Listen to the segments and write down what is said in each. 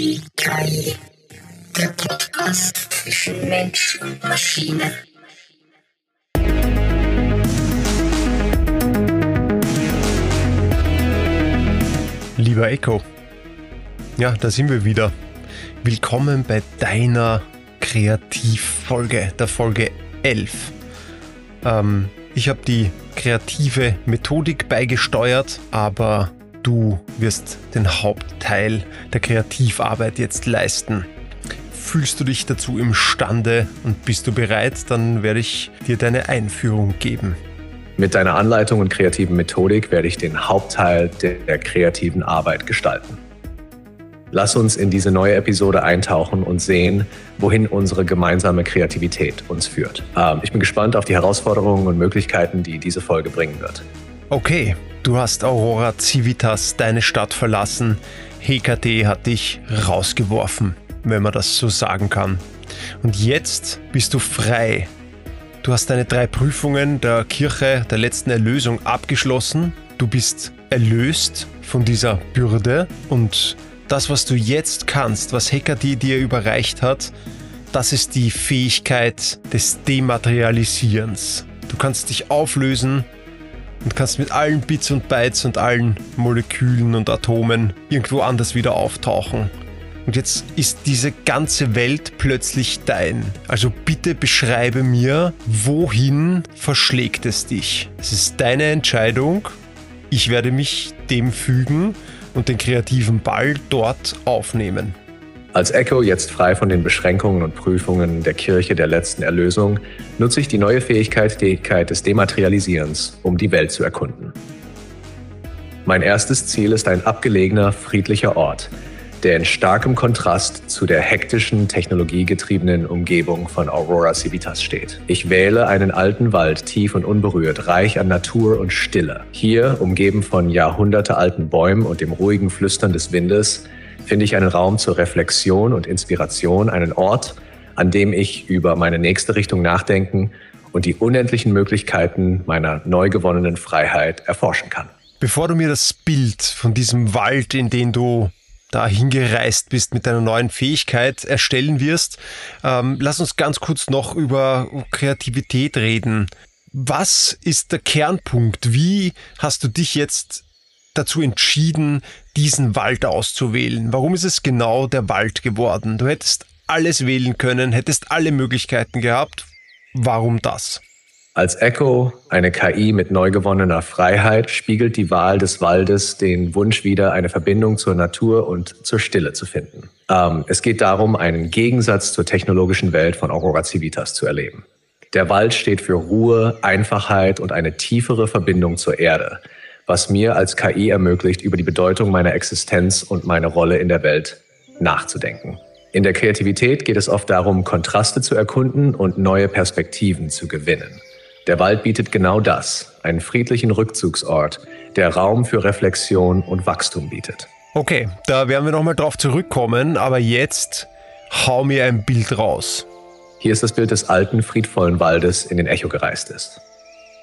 KI. Der Podcast zwischen Mensch und Maschine. Lieber Echo, ja, da sind wir wieder. Willkommen bei deiner Kreativfolge, der Folge 11. Ähm, ich habe die kreative Methodik beigesteuert, aber du wirst den Hauptteil der Kreativarbeit jetzt leisten. Fühlst du dich dazu imstande und bist du bereit, dann werde ich dir deine Einführung geben. Mit deiner Anleitung und kreativen Methodik werde ich den Hauptteil der kreativen Arbeit gestalten. Lass uns in diese neue Episode eintauchen und sehen, wohin unsere gemeinsame Kreativität uns führt. Ähm, ich bin gespannt auf die Herausforderungen und Möglichkeiten, die diese Folge bringen wird. Okay, du hast Aurora Civitas, deine Stadt verlassen. HKT hat dich rausgeworfen, wenn man das so sagen kann. Und jetzt bist du frei. Du hast deine drei Prüfungen der Kirche der letzten Erlösung abgeschlossen. Du bist erlöst von dieser Bürde und das, was du jetzt kannst, was Hekati dir überreicht hat, das ist die Fähigkeit des Dematerialisierens. Du kannst dich auflösen und kannst mit allen Bits und Bytes und allen Molekülen und Atomen irgendwo anders wieder auftauchen. Und jetzt ist diese ganze Welt plötzlich dein. Also bitte beschreibe mir, wohin verschlägt es dich. Es ist deine Entscheidung. Ich werde mich dem fügen und den kreativen Ball dort aufnehmen. Als Echo jetzt frei von den Beschränkungen und Prüfungen der Kirche der letzten Erlösung nutze ich die neue Fähigkeit, des Dematerialisierens, um die Welt zu erkunden. Mein erstes Ziel ist ein abgelegener, friedlicher Ort, der in starkem Kontrast zu der hektischen, technologiegetriebenen Umgebung von Aurora Civitas steht. Ich wähle einen alten Wald, tief und unberührt, reich an Natur und Stille. Hier, umgeben von jahrhundertealten Bäumen und dem ruhigen Flüstern des Windes, finde ich einen Raum zur Reflexion und Inspiration, einen Ort, an dem ich über meine nächste Richtung nachdenken und die unendlichen Möglichkeiten meiner neu gewonnenen Freiheit erforschen kann. Bevor du mir das Bild von diesem Wald, in den du da hingereist bist mit deiner neuen Fähigkeit erstellen wirst. Ähm, lass uns ganz kurz noch über Kreativität reden. Was ist der Kernpunkt? Wie hast du dich jetzt dazu entschieden, diesen Wald auszuwählen? Warum ist es genau der Wald geworden? Du hättest alles wählen können, hättest alle Möglichkeiten gehabt. Warum das? Als Echo, eine KI mit neu gewonnener Freiheit, spiegelt die Wahl des Waldes den Wunsch wider, eine Verbindung zur Natur und zur Stille zu finden. Ähm, es geht darum, einen Gegensatz zur technologischen Welt von Aurora Civitas zu erleben. Der Wald steht für Ruhe, Einfachheit und eine tiefere Verbindung zur Erde, was mir als KI ermöglicht, über die Bedeutung meiner Existenz und meine Rolle in der Welt nachzudenken. In der Kreativität geht es oft darum, Kontraste zu erkunden und neue Perspektiven zu gewinnen. Der Wald bietet genau das, einen friedlichen Rückzugsort, der Raum für Reflexion und Wachstum bietet. Okay, da werden wir nochmal drauf zurückkommen, aber jetzt hau mir ein Bild raus. Hier ist das Bild des alten, friedvollen Waldes in den Echo gereist ist.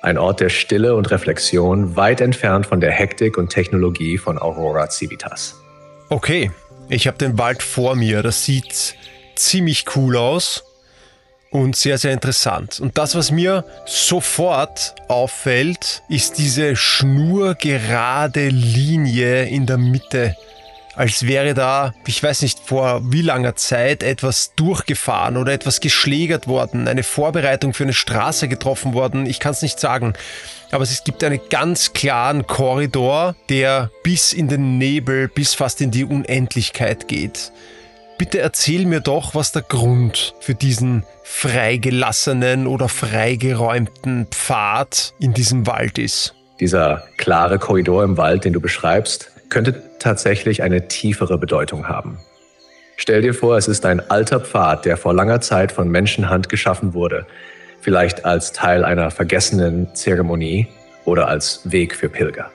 Ein Ort der Stille und Reflexion, weit entfernt von der Hektik und Technologie von Aurora Civitas. Okay, ich habe den Wald vor mir. Das sieht ziemlich cool aus und sehr, sehr interessant. Und das, was mir sofort auffällt, ist diese schnurgerade Linie in der Mitte. Als wäre da, ich weiß nicht vor wie langer Zeit, etwas durchgefahren oder etwas geschlägert worden, eine Vorbereitung für eine Straße getroffen worden. Ich kann es nicht sagen. Aber es gibt einen ganz klaren Korridor, der bis in den Nebel, bis fast in die Unendlichkeit geht. Bitte erzähl mir doch, was der Grund für diesen freigelassenen oder freigeräumten Pfad in diesem Wald ist. Dieser klare Korridor im Wald, den du beschreibst, könnte tatsächlich eine tiefere Bedeutung haben. Stell dir vor, es ist ein alter Pfad, der vor langer Zeit von Menschenhand geschaffen wurde, vielleicht als Teil einer vergessenen Zeremonie oder als Weg für Pilger.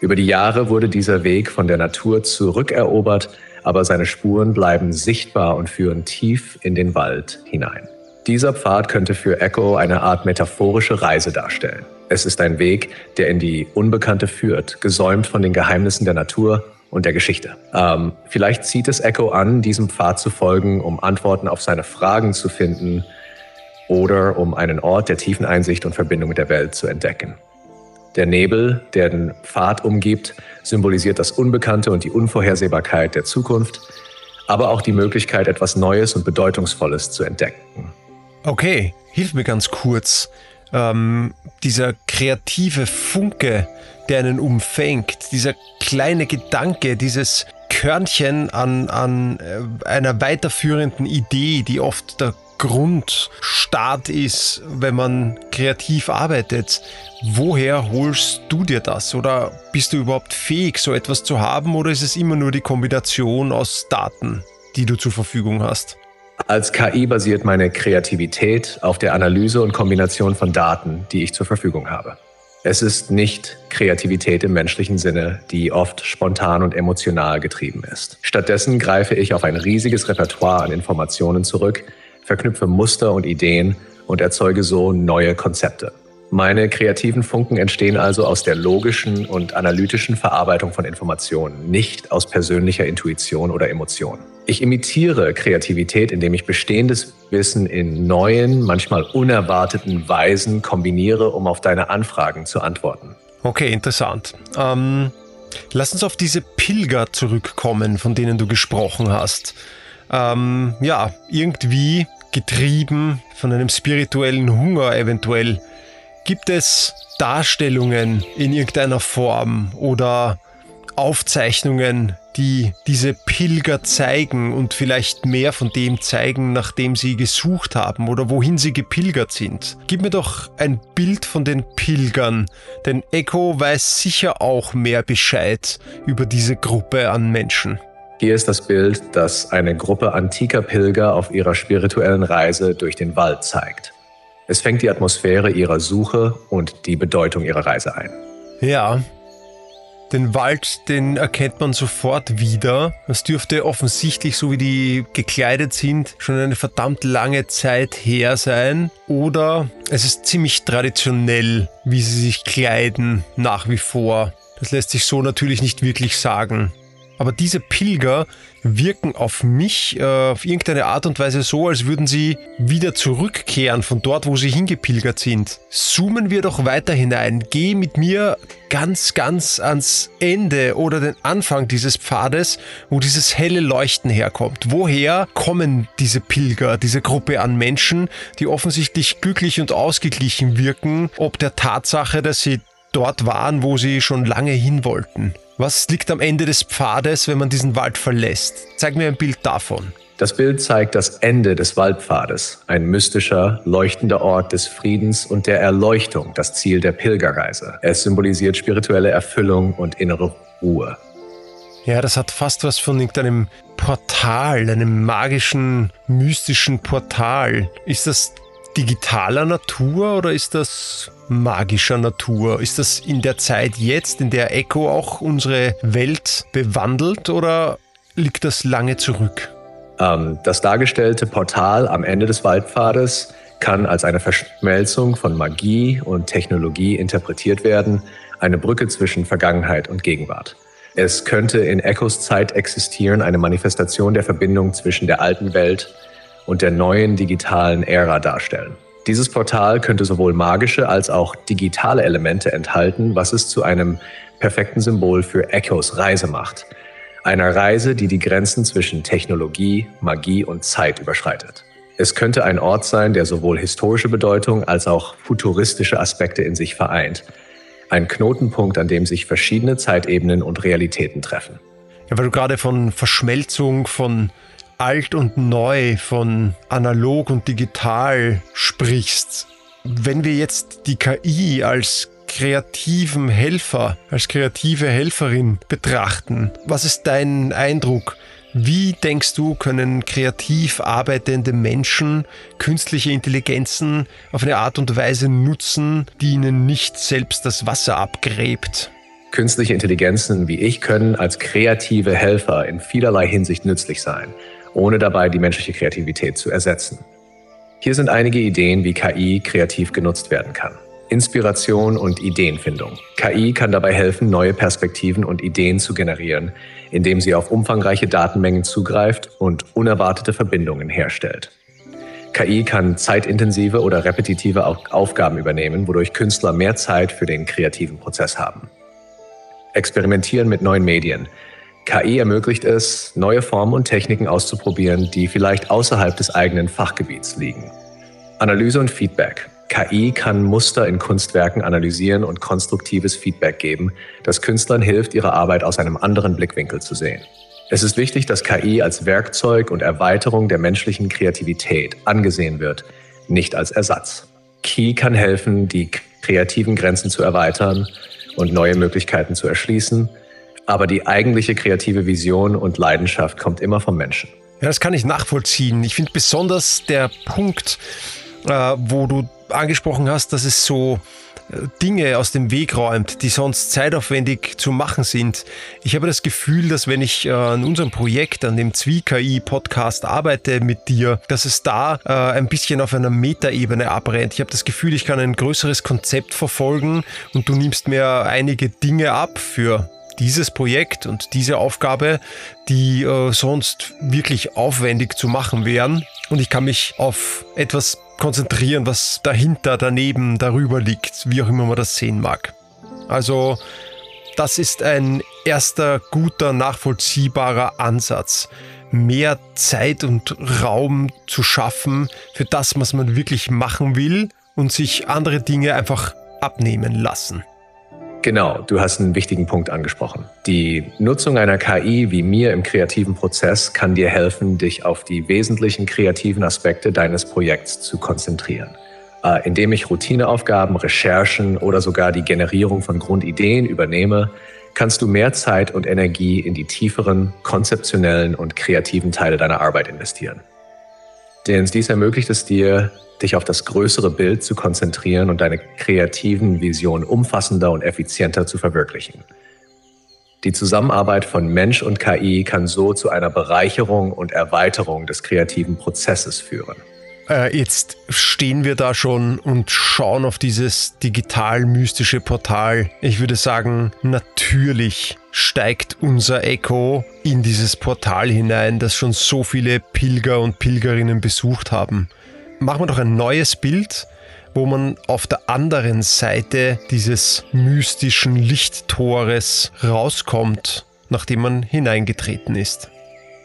Über die Jahre wurde dieser Weg von der Natur zurückerobert aber seine Spuren bleiben sichtbar und führen tief in den Wald hinein. Dieser Pfad könnte für Echo eine Art metaphorische Reise darstellen. Es ist ein Weg, der in die Unbekannte führt, gesäumt von den Geheimnissen der Natur und der Geschichte. Ähm, vielleicht zieht es Echo an, diesem Pfad zu folgen, um Antworten auf seine Fragen zu finden oder um einen Ort der tiefen Einsicht und Verbindung mit der Welt zu entdecken. Der Nebel, der den Pfad umgibt, symbolisiert das Unbekannte und die Unvorhersehbarkeit der Zukunft, aber auch die Möglichkeit, etwas Neues und Bedeutungsvolles zu entdecken. Okay, hilf mir ganz kurz. Ähm, dieser kreative Funke, der einen umfängt, dieser kleine Gedanke, dieses Körnchen an, an äh, einer weiterführenden Idee, die oft der Grundstart ist, wenn man kreativ arbeitet. Woher holst du dir das? Oder bist du überhaupt fähig, so etwas zu haben? Oder ist es immer nur die Kombination aus Daten, die du zur Verfügung hast? Als KI basiert meine Kreativität auf der Analyse und Kombination von Daten, die ich zur Verfügung habe. Es ist nicht Kreativität im menschlichen Sinne, die oft spontan und emotional getrieben ist. Stattdessen greife ich auf ein riesiges Repertoire an Informationen zurück, verknüpfe Muster und Ideen und erzeuge so neue Konzepte. Meine kreativen Funken entstehen also aus der logischen und analytischen Verarbeitung von Informationen, nicht aus persönlicher Intuition oder Emotion. Ich imitiere Kreativität, indem ich bestehendes Wissen in neuen, manchmal unerwarteten Weisen kombiniere, um auf deine Anfragen zu antworten. Okay, interessant. Ähm, lass uns auf diese Pilger zurückkommen, von denen du gesprochen hast. Ähm, ja, irgendwie getrieben von einem spirituellen Hunger eventuell. Gibt es Darstellungen in irgendeiner Form oder Aufzeichnungen, die diese Pilger zeigen und vielleicht mehr von dem zeigen, nachdem sie gesucht haben oder wohin sie gepilgert sind. Gib mir doch ein Bild von den Pilgern, denn Echo weiß sicher auch mehr Bescheid über diese Gruppe an Menschen. Hier ist das Bild, das eine Gruppe antiker Pilger auf ihrer spirituellen Reise durch den Wald zeigt. Es fängt die Atmosphäre ihrer Suche und die Bedeutung ihrer Reise ein. Ja, den Wald, den erkennt man sofort wieder. Es dürfte offensichtlich, so wie die gekleidet sind, schon eine verdammt lange Zeit her sein. Oder es ist ziemlich traditionell, wie sie sich kleiden, nach wie vor. Das lässt sich so natürlich nicht wirklich sagen. Aber diese Pilger wirken auf mich äh, auf irgendeine Art und Weise so, als würden sie wieder zurückkehren von dort, wo sie hingepilgert sind. Zoomen wir doch weiter hinein. Geh mit mir ganz, ganz ans Ende oder den Anfang dieses Pfades, wo dieses helle Leuchten herkommt. Woher kommen diese Pilger, diese Gruppe an Menschen, die offensichtlich glücklich und ausgeglichen wirken, ob der Tatsache, dass sie dort waren, wo sie schon lange hin wollten? Was liegt am Ende des Pfades, wenn man diesen Wald verlässt? Zeig mir ein Bild davon. Das Bild zeigt das Ende des Waldpfades, ein mystischer, leuchtender Ort des Friedens und der Erleuchtung, das Ziel der Pilgerreise. Es symbolisiert spirituelle Erfüllung und innere Ruhe. Ja, das hat fast was von irgendeinem Portal, einem magischen, mystischen Portal. Ist das digitaler Natur oder ist das magischer Natur? Ist das in der Zeit jetzt, in der Echo auch unsere Welt bewandelt oder liegt das lange zurück? Ähm, das dargestellte Portal am Ende des Waldpfades kann als eine Verschmelzung von Magie und Technologie interpretiert werden, eine Brücke zwischen Vergangenheit und Gegenwart. Es könnte in Echos Zeit existieren, eine Manifestation der Verbindung zwischen der alten Welt und der neuen digitalen Ära darstellen. Dieses Portal könnte sowohl magische als auch digitale Elemente enthalten, was es zu einem perfekten Symbol für Echos Reise macht. Einer Reise, die die Grenzen zwischen Technologie, Magie und Zeit überschreitet. Es könnte ein Ort sein, der sowohl historische Bedeutung als auch futuristische Aspekte in sich vereint. Ein Knotenpunkt, an dem sich verschiedene Zeitebenen und Realitäten treffen. Ja, weil du gerade von Verschmelzung, von alt und neu, von analog und digital sprichst, wenn wir jetzt die KI als kreativen Helfer, als kreative Helferin betrachten, was ist dein Eindruck? Wie denkst du, können kreativ arbeitende Menschen künstliche Intelligenzen auf eine Art und Weise nutzen, die ihnen nicht selbst das Wasser abgräbt? Künstliche Intelligenzen wie ich können als kreative Helfer in vielerlei Hinsicht nützlich sein ohne dabei die menschliche Kreativität zu ersetzen. Hier sind einige Ideen, wie KI kreativ genutzt werden kann. Inspiration und Ideenfindung. KI kann dabei helfen, neue Perspektiven und Ideen zu generieren, indem sie auf umfangreiche Datenmengen zugreift und unerwartete Verbindungen herstellt. KI kann zeitintensive oder repetitive Aufgaben übernehmen, wodurch Künstler mehr Zeit für den kreativen Prozess haben. Experimentieren mit neuen Medien. KI ermöglicht es, neue Formen und Techniken auszuprobieren, die vielleicht außerhalb des eigenen Fachgebiets liegen. Analyse und Feedback. KI kann Muster in Kunstwerken analysieren und konstruktives Feedback geben, das Künstlern hilft, ihre Arbeit aus einem anderen Blickwinkel zu sehen. Es ist wichtig, dass KI als Werkzeug und Erweiterung der menschlichen Kreativität angesehen wird, nicht als Ersatz. KI kann helfen, die kreativen Grenzen zu erweitern und neue Möglichkeiten zu erschließen, aber die eigentliche kreative Vision und Leidenschaft kommt immer vom Menschen. Ja, das kann ich nachvollziehen. Ich finde besonders der Punkt, äh, wo du angesprochen hast, dass es so äh, Dinge aus dem Weg räumt, die sonst zeitaufwendig zu machen sind. Ich habe das Gefühl, dass wenn ich äh, an unserem Projekt, an dem Zwie-KI-Podcast arbeite mit dir, dass es da äh, ein bisschen auf einer Metaebene abrennt. Ich habe das Gefühl, ich kann ein größeres Konzept verfolgen und du nimmst mir einige Dinge ab für dieses Projekt und diese Aufgabe, die äh, sonst wirklich aufwendig zu machen wären. Und ich kann mich auf etwas konzentrieren, was dahinter, daneben, darüber liegt, wie auch immer man das sehen mag. Also das ist ein erster guter, nachvollziehbarer Ansatz. Mehr Zeit und Raum zu schaffen für das, was man wirklich machen will und sich andere Dinge einfach abnehmen lassen. Genau, du hast einen wichtigen Punkt angesprochen. Die Nutzung einer KI wie mir im kreativen Prozess kann dir helfen, dich auf die wesentlichen kreativen Aspekte deines Projekts zu konzentrieren. Äh, indem ich Routineaufgaben, Recherchen oder sogar die Generierung von Grundideen übernehme, kannst du mehr Zeit und Energie in die tieferen, konzeptionellen und kreativen Teile deiner Arbeit investieren. Denn dies ermöglicht es dir, dich auf das größere Bild zu konzentrieren und deine kreativen Visionen umfassender und effizienter zu verwirklichen. Die Zusammenarbeit von Mensch und KI kann so zu einer Bereicherung und Erweiterung des kreativen Prozesses führen. Äh, jetzt stehen wir da schon und schauen auf dieses digital-mystische Portal. Ich würde sagen, natürlich steigt unser Echo in dieses Portal hinein, das schon so viele Pilger und Pilgerinnen besucht haben machen wir doch ein neues Bild, wo man auf der anderen Seite dieses mystischen Lichttores rauskommt, nachdem man hineingetreten ist.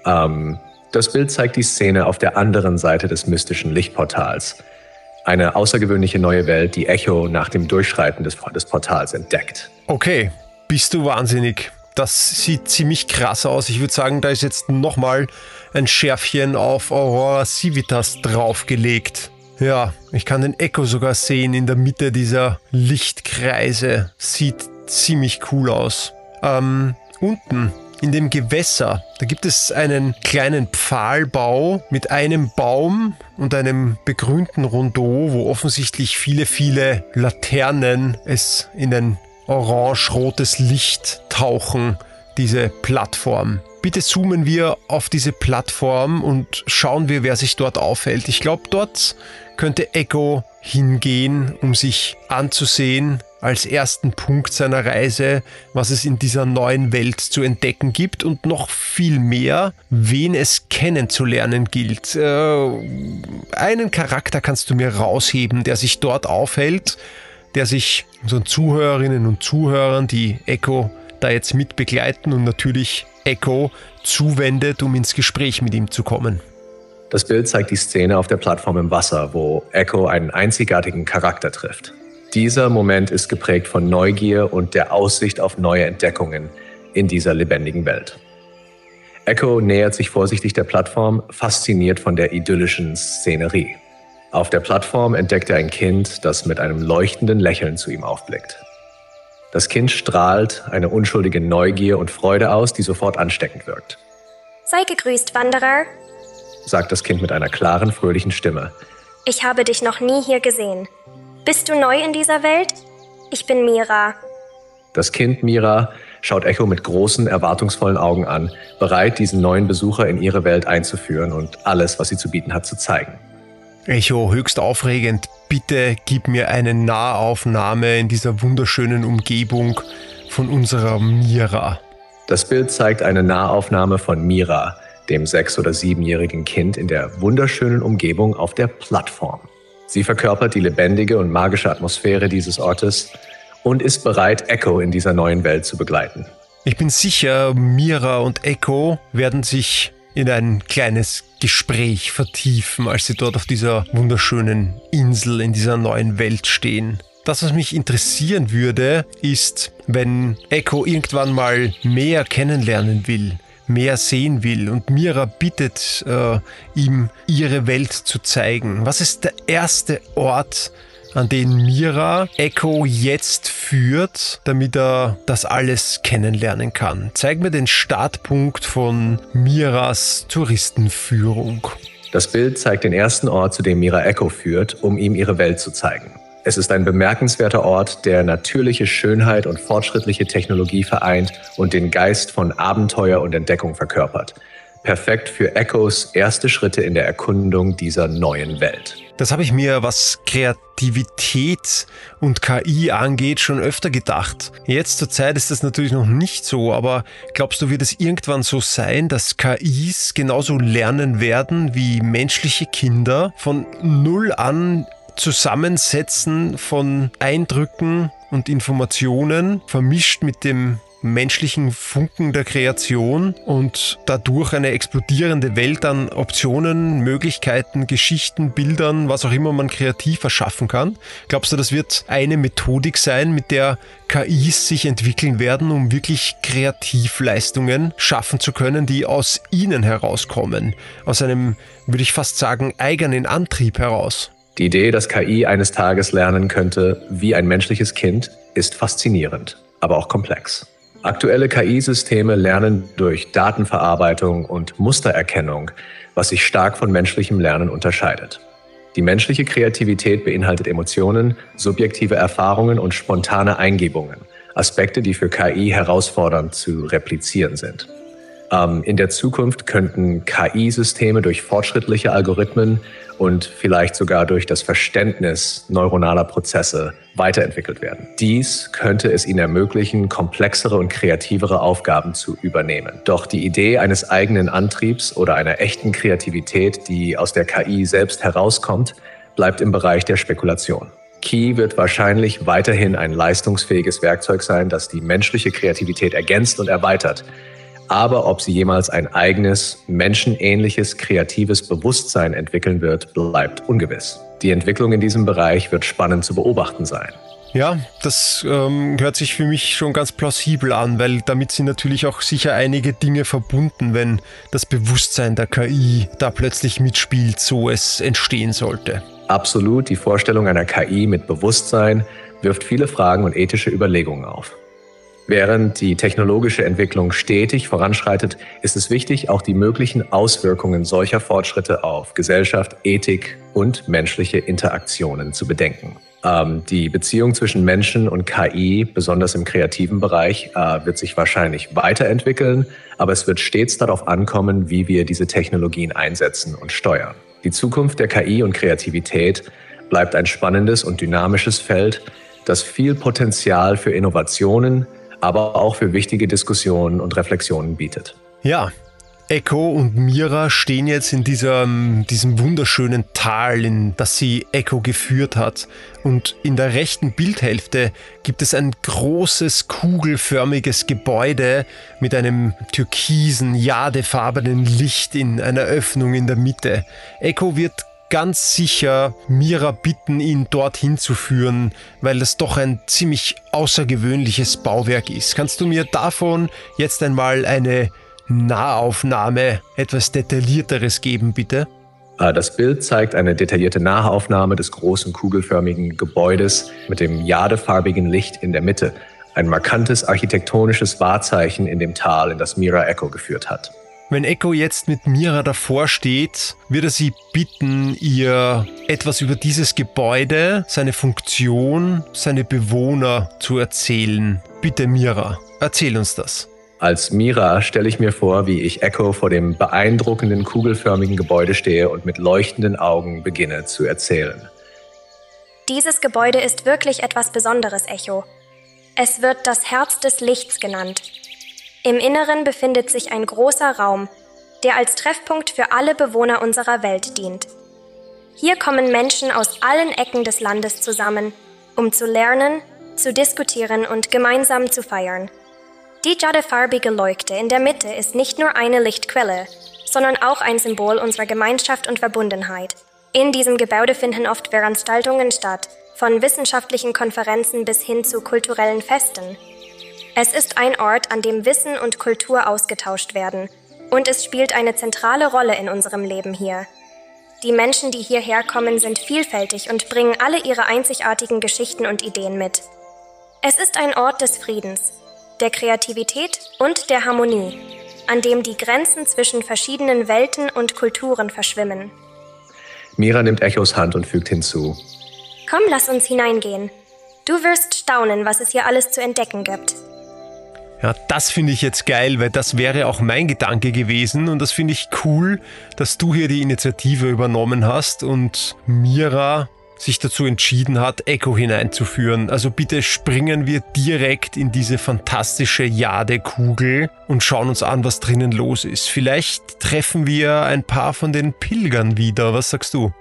Ähm, das Bild zeigt die Szene auf der anderen Seite des mystischen Lichtportals. Eine außergewöhnliche neue Welt, die Echo nach dem Durchschreiten des, des Portals entdeckt. Okay, bist du wahnsinnig. Das sieht ziemlich krass aus. Ich würde sagen, da ist jetzt nochmal ein Schärfchen auf Aurora Civitas draufgelegt. Ja, ich kann den Echo sogar sehen in der Mitte dieser Lichtkreise. Sieht ziemlich cool aus. Ähm, unten in dem Gewässer, da gibt es einen kleinen Pfahlbau mit einem Baum und einem begrünten Rondeau, wo offensichtlich viele, viele Laternen es in ein orange-rotes Licht tauchen, diese Plattform. Bitte zoomen wir auf diese Plattform und schauen wir, wer sich dort aufhält. Ich glaube, dort könnte Echo hingehen, um sich anzusehen als ersten Punkt seiner Reise, was es in dieser neuen Welt zu entdecken gibt und noch viel mehr, wen es kennenzulernen gilt. Äh, einen Charakter kannst du mir rausheben, der sich dort aufhält, der sich unseren Zuhörerinnen und Zuhörern, die Echo da jetzt mit begleiten und natürlich Echo zuwendet, um ins Gespräch mit ihm zu kommen. Das Bild zeigt die Szene auf der Plattform im Wasser, wo Echo einen einzigartigen Charakter trifft. Dieser Moment ist geprägt von Neugier und der Aussicht auf neue Entdeckungen in dieser lebendigen Welt. Echo nähert sich vorsichtig der Plattform, fasziniert von der idyllischen Szenerie. Auf der Plattform entdeckt er ein Kind, das mit einem leuchtenden Lächeln zu ihm aufblickt. Das Kind strahlt eine unschuldige Neugier und Freude aus, die sofort ansteckend wirkt. Sei gegrüßt, Wanderer, sagt das Kind mit einer klaren, fröhlichen Stimme. Ich habe dich noch nie hier gesehen. Bist du neu in dieser Welt? Ich bin Mira. Das Kind Mira schaut Echo mit großen, erwartungsvollen Augen an, bereit, diesen neuen Besucher in ihre Welt einzuführen und alles, was sie zu bieten hat, zu zeigen. Echo höchst aufregend. bitte gib mir eine Nahaufnahme in dieser wunderschönen Umgebung von unserer Mira. Das Bild zeigt eine Nahaufnahme von Mira, dem sechs- oder siebenjährigen Kind in der wunderschönen Umgebung auf der Plattform. Sie verkörpert die lebendige und magische Atmosphäre dieses Ortes und ist bereit, Echo in dieser neuen Welt zu begleiten. Ich bin sicher, Mira und Echo werden sich in ein kleines Gespräch vertiefen, als sie dort auf dieser wunderschönen Insel in dieser neuen Welt stehen. Das, was mich interessieren würde, ist, wenn Echo irgendwann mal mehr kennenlernen will, mehr sehen will und Mira bittet äh, ihm, ihre Welt zu zeigen. Was ist der erste Ort, an den Mira Echo jetzt führt, damit er das alles kennenlernen kann. Zeig mir den Startpunkt von Miras Touristenführung. Das Bild zeigt den ersten Ort, zu dem Mira Echo führt, um ihm ihre Welt zu zeigen. Es ist ein bemerkenswerter Ort, der natürliche Schönheit und fortschrittliche Technologie vereint und den Geist von Abenteuer und Entdeckung verkörpert. Perfekt für Echos erste Schritte in der Erkundung dieser neuen Welt. Das habe ich mir, was Kreativität und KI angeht, schon öfter gedacht. Jetzt zur Zeit ist das natürlich noch nicht so, aber glaubst du, wird es irgendwann so sein, dass KIs genauso lernen werden wie menschliche Kinder von null an Zusammensetzen von Eindrücken und Informationen vermischt mit dem menschlichen Funken der Kreation und dadurch eine explodierende Welt an Optionen, Möglichkeiten, Geschichten, Bildern, was auch immer man kreativ erschaffen kann. Glaubst du, das wird eine Methodik sein, mit der KIs sich entwickeln werden, um wirklich Kreativleistungen schaffen zu können, die aus ihnen herauskommen, aus einem, würde ich fast sagen, eigenen Antrieb heraus? Die Idee, dass KI eines Tages lernen könnte wie ein menschliches Kind, ist faszinierend, aber auch komplex. Aktuelle KI-Systeme lernen durch Datenverarbeitung und Mustererkennung, was sich stark von menschlichem Lernen unterscheidet. Die menschliche Kreativität beinhaltet Emotionen, subjektive Erfahrungen und spontane Eingebungen, Aspekte, die für KI herausfordernd zu replizieren sind. Ähm, in der Zukunft könnten KI-Systeme durch fortschrittliche Algorithmen und vielleicht sogar durch das Verständnis neuronaler Prozesse weiterentwickelt werden. Dies könnte es ihnen ermöglichen, komplexere und kreativere Aufgaben zu übernehmen. Doch die Idee eines eigenen Antriebs oder einer echten Kreativität, die aus der KI selbst herauskommt, bleibt im Bereich der Spekulation. Key wird wahrscheinlich weiterhin ein leistungsfähiges Werkzeug sein, das die menschliche Kreativität ergänzt und erweitert, aber ob sie jemals ein eigenes, menschenähnliches, kreatives Bewusstsein entwickeln wird, bleibt ungewiss. Die Entwicklung in diesem Bereich wird spannend zu beobachten sein. Ja, das ähm, hört sich für mich schon ganz plausibel an, weil damit sind natürlich auch sicher einige Dinge verbunden, wenn das Bewusstsein der KI da plötzlich mitspielt, so es entstehen sollte. Absolut, die Vorstellung einer KI mit Bewusstsein wirft viele Fragen und ethische Überlegungen auf. Während die technologische Entwicklung stetig voranschreitet, ist es wichtig, auch die möglichen Auswirkungen solcher Fortschritte auf Gesellschaft, Ethik und menschliche Interaktionen zu bedenken. Ähm, die Beziehung zwischen Menschen und KI, besonders im kreativen Bereich, äh, wird sich wahrscheinlich weiterentwickeln, aber es wird stets darauf ankommen, wie wir diese Technologien einsetzen und steuern. Die Zukunft der KI und Kreativität bleibt ein spannendes und dynamisches Feld, das viel Potenzial für Innovationen, aber auch für wichtige Diskussionen und Reflexionen bietet. Ja, Echo und Mira stehen jetzt in diesem, diesem wunderschönen Tal, in das sie Echo geführt hat. Und in der rechten Bildhälfte gibt es ein großes kugelförmiges Gebäude mit einem türkisen, jadefarbenen Licht in einer Öffnung in der Mitte. Echo wird ganz sicher Mira bitten, ihn dorthin zu führen, weil es doch ein ziemlich außergewöhnliches Bauwerk ist. Kannst du mir davon jetzt einmal eine Nahaufnahme, etwas detaillierteres geben, bitte? Äh, das Bild zeigt eine detaillierte Nahaufnahme des großen kugelförmigen Gebäudes mit dem jadefarbigen Licht in der Mitte, ein markantes architektonisches Wahrzeichen in dem Tal, in das Mira Echo geführt hat. Wenn Echo jetzt mit Mira davor steht, wird er sie bitten, ihr etwas über dieses Gebäude, seine Funktion, seine Bewohner zu erzählen. Bitte Mira, erzähl uns das. Als Mira stelle ich mir vor, wie ich Echo vor dem beeindruckenden kugelförmigen Gebäude stehe und mit leuchtenden Augen beginne zu erzählen. Dieses Gebäude ist wirklich etwas Besonderes, Echo. Es wird das Herz des Lichts genannt. Im Inneren befindet sich ein großer Raum, der als Treffpunkt für alle Bewohner unserer Welt dient. Hier kommen Menschen aus allen Ecken des Landes zusammen, um zu lernen, zu diskutieren und gemeinsam zu feiern. Die jadefarbige Leuchte in der Mitte ist nicht nur eine Lichtquelle, sondern auch ein Symbol unserer Gemeinschaft und Verbundenheit. In diesem Gebäude finden oft Veranstaltungen statt, von wissenschaftlichen Konferenzen bis hin zu kulturellen Festen. Es ist ein Ort, an dem Wissen und Kultur ausgetauscht werden, und es spielt eine zentrale Rolle in unserem Leben hier. Die Menschen, die hierher kommen, sind vielfältig und bringen alle ihre einzigartigen Geschichten und Ideen mit. Es ist ein Ort des Friedens, der Kreativität und der Harmonie, an dem die Grenzen zwischen verschiedenen Welten und Kulturen verschwimmen. Mira nimmt Echos Hand und fügt hinzu. Komm, lass uns hineingehen. Du wirst staunen, was es hier alles zu entdecken gibt. Ja, das finde ich jetzt geil, weil das wäre auch mein Gedanke gewesen und das finde ich cool, dass du hier die Initiative übernommen hast und Mira sich dazu entschieden hat, Echo hineinzuführen. Also bitte springen wir direkt in diese fantastische Jadekugel und schauen uns an, was drinnen los ist. Vielleicht treffen wir ein paar von den Pilgern wieder. Was sagst du?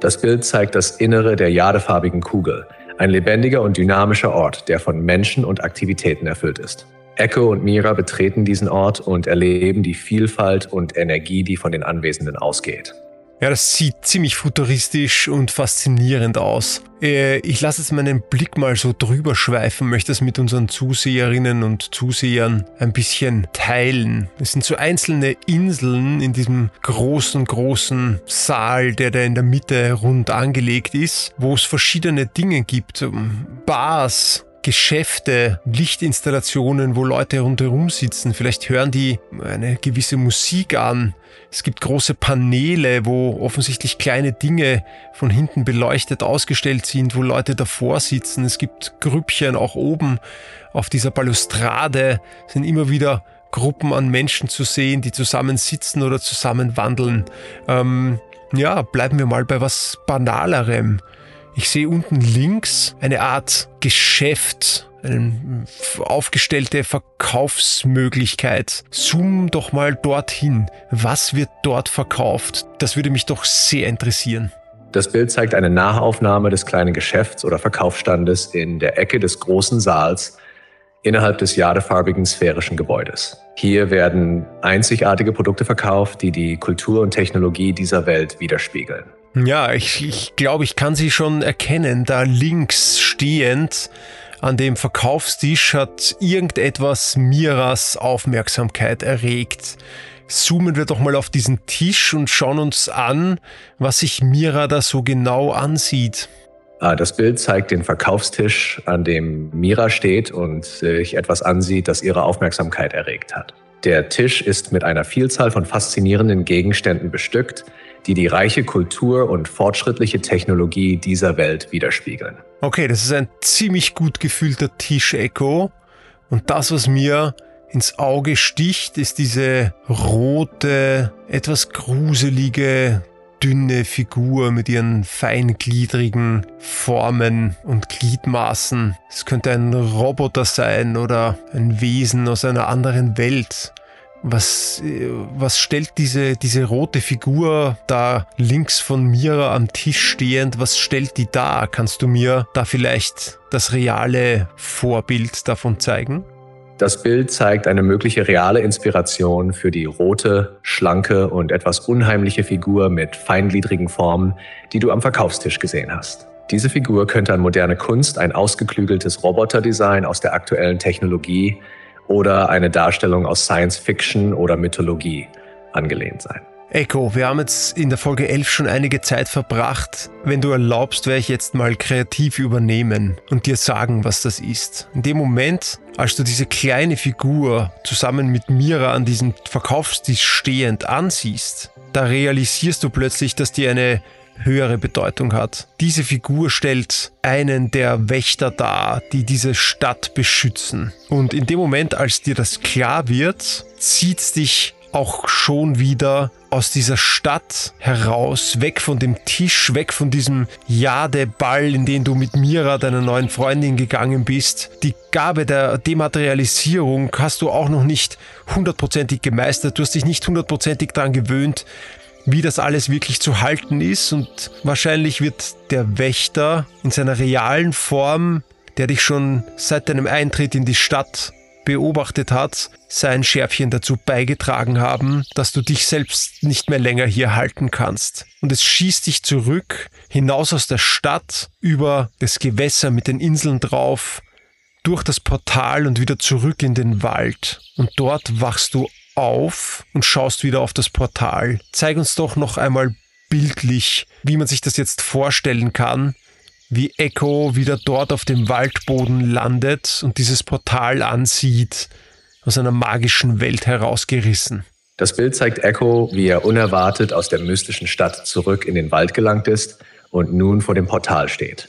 Das Bild zeigt das Innere der jadefarbigen Kugel. Ein lebendiger und dynamischer Ort, der von Menschen und Aktivitäten erfüllt ist. Echo und Mira betreten diesen Ort und erleben die Vielfalt und Energie, die von den Anwesenden ausgeht. Ja, das sieht ziemlich futuristisch und faszinierend aus. Äh, ich lasse jetzt meinen Blick mal so drüber schweifen, möchte es mit unseren Zuseherinnen und Zusehern ein bisschen teilen. Es sind so einzelne Inseln in diesem großen, großen Saal, der da in der Mitte rund angelegt ist, wo es verschiedene Dinge gibt. Bars, Geschäfte, Lichtinstallationen, wo Leute rundherum sitzen. Vielleicht hören die eine gewisse Musik an. Es gibt große Paneele, wo offensichtlich kleine Dinge von hinten beleuchtet ausgestellt sind, wo Leute davor sitzen. Es gibt Grüppchen auch oben auf dieser Balustrade sind immer wieder Gruppen an Menschen zu sehen, die zusammen sitzen oder zusammen wandeln. Ähm, ja, bleiben wir mal bei was Banalerem. Ich sehe unten links eine Art Geschäft, eine aufgestellte Verkaufsmöglichkeit. Zoom doch mal dorthin. Was wird dort verkauft? Das würde mich doch sehr interessieren. Das Bild zeigt eine Nahaufnahme des kleinen Geschäfts oder Verkaufsstandes in der Ecke des großen Saals innerhalb des jadefarbigen sphärischen Gebäudes. Hier werden einzigartige Produkte verkauft, die die Kultur und Technologie dieser Welt widerspiegeln. Ja, ich, ich glaube, ich kann sie schon erkennen. Da links stehend an dem Verkaufstisch hat irgendetwas Miras Aufmerksamkeit erregt. Zoomen wir doch mal auf diesen Tisch und schauen uns an, was sich Mira da so genau ansieht. Ah, das Bild zeigt den Verkaufstisch, an dem Mira steht und sich etwas ansieht, das ihre Aufmerksamkeit erregt hat. Der Tisch ist mit einer Vielzahl von faszinierenden Gegenständen bestückt, die die reiche Kultur und fortschrittliche Technologie dieser Welt widerspiegeln. Okay, das ist ein ziemlich gut gefühlter Tisch-Echo. Und das, was mir ins Auge sticht, ist diese rote, etwas gruselige, dünne Figur mit ihren feingliedrigen Formen und Gliedmaßen. Es könnte ein Roboter sein oder ein Wesen aus einer anderen Welt. Was, was stellt diese, diese rote Figur da links von Mira am Tisch stehend, was stellt die da? Kannst du mir da vielleicht das reale Vorbild davon zeigen? Das Bild zeigt eine mögliche reale Inspiration für die rote, schlanke und etwas unheimliche Figur mit feingliedrigen Formen, die du am Verkaufstisch gesehen hast. Diese Figur könnte an moderne Kunst, ein ausgeklügeltes Roboterdesign aus der aktuellen Technologie oder eine Darstellung aus Science Fiction oder Mythologie angelehnt sein. Echo, wir haben jetzt in der Folge 11 schon einige Zeit verbracht. Wenn du erlaubst, werde ich jetzt mal kreativ übernehmen und dir sagen, was das ist. In dem Moment, als du diese kleine Figur zusammen mit Mira an diesem Verkaufstisch stehend ansiehst, da realisierst du plötzlich, dass die eine höhere Bedeutung hat. Diese Figur stellt einen der Wächter dar, die diese Stadt beschützen. Und in dem Moment, als dir das klar wird, zieht's dich auch schon wieder aus dieser Stadt heraus, weg von dem Tisch, weg von diesem Jadeball, in den du mit Mira, deiner neuen Freundin, gegangen bist. Die Gabe der Dematerialisierung hast du auch noch nicht hundertprozentig gemeistert. Du hast dich nicht hundertprozentig daran gewöhnt, wie das alles wirklich zu halten ist. Und wahrscheinlich wird der Wächter in seiner realen Form, der dich schon seit deinem Eintritt in die Stadt beobachtet hat, sein Schärfchen dazu beigetragen haben, dass du dich selbst nicht mehr länger hier halten kannst. Und es schießt dich zurück, hinaus aus der Stadt, über das Gewässer mit den Inseln drauf, durch das Portal und wieder zurück in den Wald. Und dort wachst du auf und schaust wieder auf das Portal. Zeig uns doch noch einmal bildlich, wie man sich das jetzt vorstellen kann, wie Echo wieder dort auf dem Waldboden landet und dieses Portal ansieht, aus einer magischen Welt herausgerissen. Das Bild zeigt Echo, wie er unerwartet aus der mystischen Stadt zurück in den Wald gelangt ist und nun vor dem Portal steht.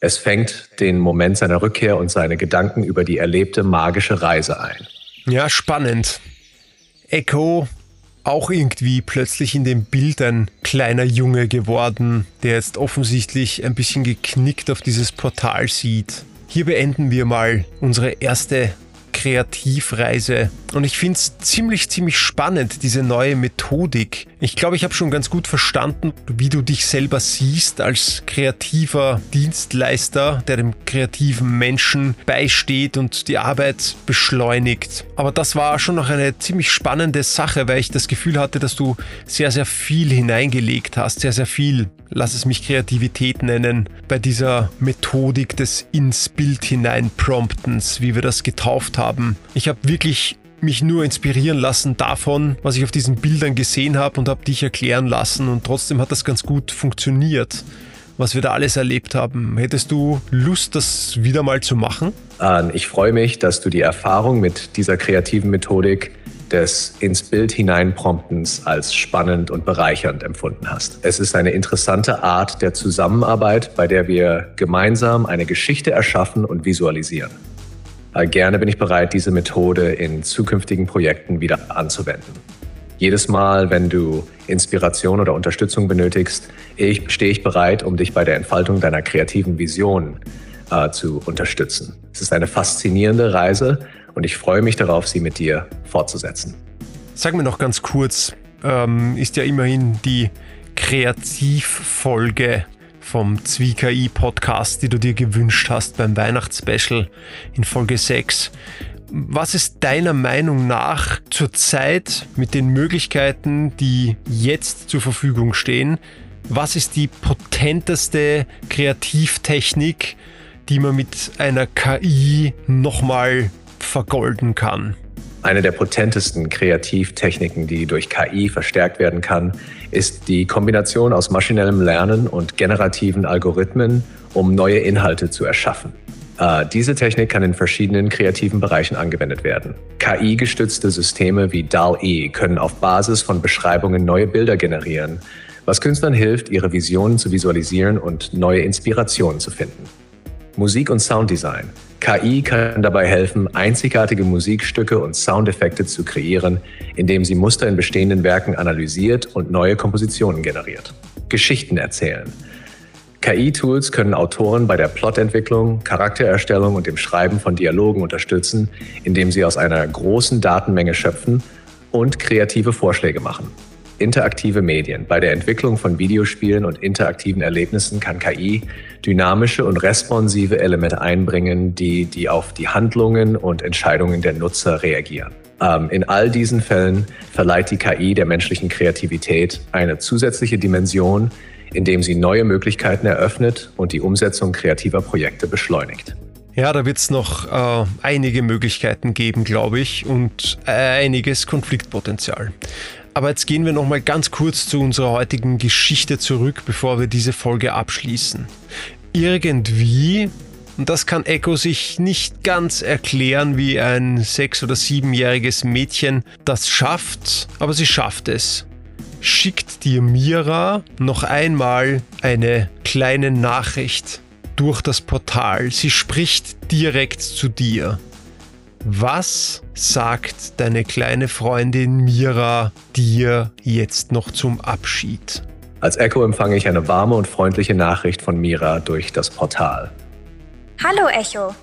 Es fängt den Moment seiner Rückkehr und seine Gedanken über die erlebte magische Reise ein. Ja, spannend. Echo auch irgendwie plötzlich in dem Bild ein kleiner Junge geworden, der jetzt offensichtlich ein bisschen geknickt auf dieses Portal sieht. Hier beenden wir mal unsere erste Kreativreise. Und ich finde es ziemlich, ziemlich spannend, diese neue Methodik. Ich glaube, ich habe schon ganz gut verstanden, wie du dich selber siehst als kreativer Dienstleister, der dem kreativen Menschen beisteht und die Arbeit beschleunigt. Aber das war schon noch eine ziemlich spannende Sache, weil ich das Gefühl hatte, dass du sehr, sehr viel hineingelegt hast, sehr, sehr viel lass es mich Kreativität nennen, bei dieser Methodik des ins Bild hinein Promptens, wie wir das getauft haben. Ich habe wirklich mich nur inspirieren lassen davon, was ich auf diesen Bildern gesehen habe und habe dich erklären lassen und trotzdem hat das ganz gut funktioniert, was wir da alles erlebt haben. Hättest du Lust, das wieder mal zu machen? Ich freue mich, dass du die Erfahrung mit dieser kreativen Methodik des ins Bild hineinpromptens als spannend und bereichernd empfunden hast. Es ist eine interessante Art der Zusammenarbeit, bei der wir gemeinsam eine Geschichte erschaffen und visualisieren. Äh, gerne bin ich bereit, diese Methode in zukünftigen Projekten wieder anzuwenden. Jedes Mal, wenn du Inspiration oder Unterstützung benötigst, ich, stehe ich bereit, um dich bei der Entfaltung deiner kreativen Vision äh, zu unterstützen. Es ist eine faszinierende Reise, und ich freue mich darauf, sie mit dir fortzusetzen. Sag mir noch ganz kurz, ähm, ist ja immerhin die Kreativfolge vom ZwieKI Podcast, die du dir gewünscht hast beim Weihnachtsspecial in Folge 6. Was ist deiner Meinung nach zurzeit mit den Möglichkeiten, die jetzt zur Verfügung stehen, was ist die potenteste Kreativtechnik, die man mit einer KI nochmal vergolden kann. Eine der potentesten Kreativtechniken, die durch KI verstärkt werden kann, ist die Kombination aus maschinellem Lernen und generativen Algorithmen, um neue Inhalte zu erschaffen. Äh, diese Technik kann in verschiedenen kreativen Bereichen angewendet werden. KI-gestützte Systeme wie DAL-E können auf Basis von Beschreibungen neue Bilder generieren, was Künstlern hilft, ihre Visionen zu visualisieren und neue Inspirationen zu finden. Musik- und Sounddesign KI kann dabei helfen, einzigartige Musikstücke und Soundeffekte zu kreieren, indem sie Muster in bestehenden Werken analysiert und neue Kompositionen generiert. Geschichten erzählen. KI-Tools können Autoren bei der Plotentwicklung, Charaktererstellung und dem Schreiben von Dialogen unterstützen, indem sie aus einer großen Datenmenge schöpfen und kreative Vorschläge machen. Interaktive Medien. Bei der Entwicklung von Videospielen und interaktiven Erlebnissen kann KI dynamische und responsive Elemente einbringen, die, die auf die Handlungen und Entscheidungen der Nutzer reagieren. Ähm, in all diesen Fällen verleiht die KI der menschlichen Kreativität eine zusätzliche Dimension, indem sie neue Möglichkeiten eröffnet und die Umsetzung kreativer Projekte beschleunigt. Ja, da wird es noch äh, einige Möglichkeiten geben, glaube ich, und äh, einiges Konfliktpotenzial. Aber jetzt gehen wir noch mal ganz kurz zu unserer heutigen Geschichte zurück, bevor wir diese Folge abschließen. Irgendwie, und das kann Echo sich nicht ganz erklären, wie ein sechs- oder siebenjähriges Mädchen das schafft, aber sie schafft es. Schickt dir Mira noch einmal eine kleine Nachricht durch das Portal. Sie spricht direkt zu dir. Was sagt deine kleine Freundin Mira dir jetzt noch zum Abschied? Als Echo empfange ich eine warme und freundliche Nachricht von Mira durch das Portal. Hallo Echo.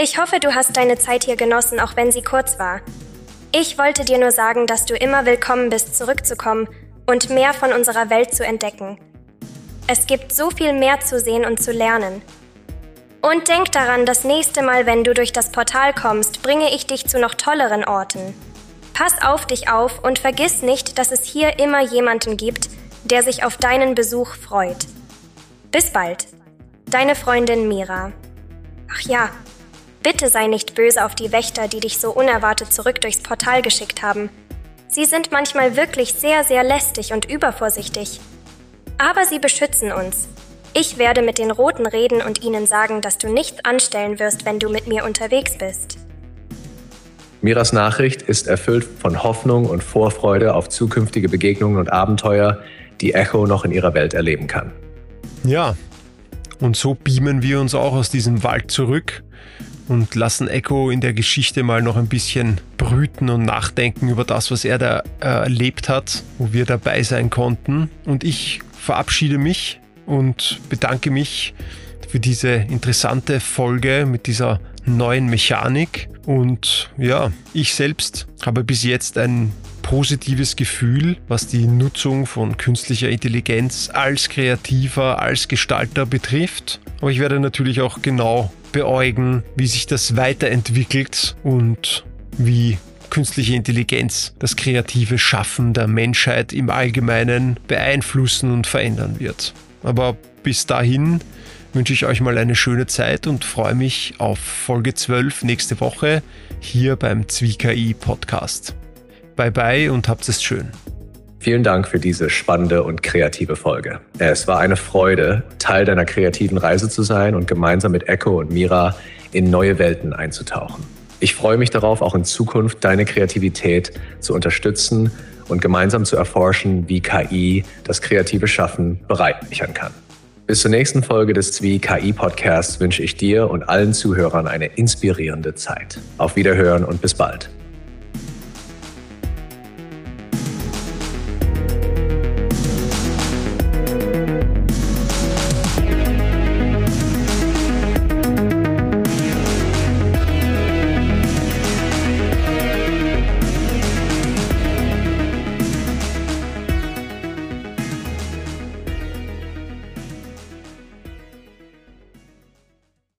Ich hoffe, du hast deine Zeit hier genossen, auch wenn sie kurz war. Ich wollte dir nur sagen, dass du immer willkommen bist, zurückzukommen und mehr von unserer Welt zu entdecken. Es gibt so viel mehr zu sehen und zu lernen. Und denk daran, das nächste Mal, wenn du durch das Portal kommst, bringe ich dich zu noch tolleren Orten. Pass auf dich auf und vergiss nicht, dass es hier immer jemanden gibt, der sich auf deinen Besuch freut. Bis bald. Deine Freundin Mira. Ach ja, bitte sei nicht böse auf die Wächter, die dich so unerwartet zurück durchs Portal geschickt haben. Sie sind manchmal wirklich sehr, sehr lästig und übervorsichtig. Aber sie beschützen uns. Ich werde mit den Roten reden und ihnen sagen, dass du nichts anstellen wirst, wenn du mit mir unterwegs bist. Miras Nachricht ist erfüllt von Hoffnung und Vorfreude auf zukünftige Begegnungen und Abenteuer, die Echo noch in ihrer Welt erleben kann. Ja, und so beamen wir uns auch aus diesem Wald zurück und lassen Echo in der Geschichte mal noch ein bisschen brüten und nachdenken über das, was er da äh, erlebt hat, wo wir dabei sein konnten. Und ich verabschiede mich und bedanke mich für diese interessante Folge mit dieser neuen Mechanik. Und ja, ich selbst habe bis jetzt ein positives Gefühl, was die Nutzung von künstlicher Intelligenz als Kreativer, als Gestalter betrifft. Aber ich werde natürlich auch genau beäugen, wie sich das weiterentwickelt und wie künstliche Intelligenz das kreative Schaffen der Menschheit im Allgemeinen beeinflussen und verändern wird. Aber bis dahin wünsche ich euch mal eine schöne Zeit und freue mich auf Folge 12 nächste Woche hier beim ZwieKI Podcast. Bye bye und habt es schön. Vielen Dank für diese spannende und kreative Folge. Es war eine Freude, Teil deiner kreativen Reise zu sein und gemeinsam mit Echo und Mira in neue Welten einzutauchen. Ich freue mich darauf, auch in Zukunft deine Kreativität zu unterstützen und gemeinsam zu erforschen, wie KI das kreative Schaffen bereichern kann. Bis zur nächsten Folge des Zwie KI Podcasts wünsche ich dir und allen Zuhörern eine inspirierende Zeit. Auf Wiederhören und bis bald.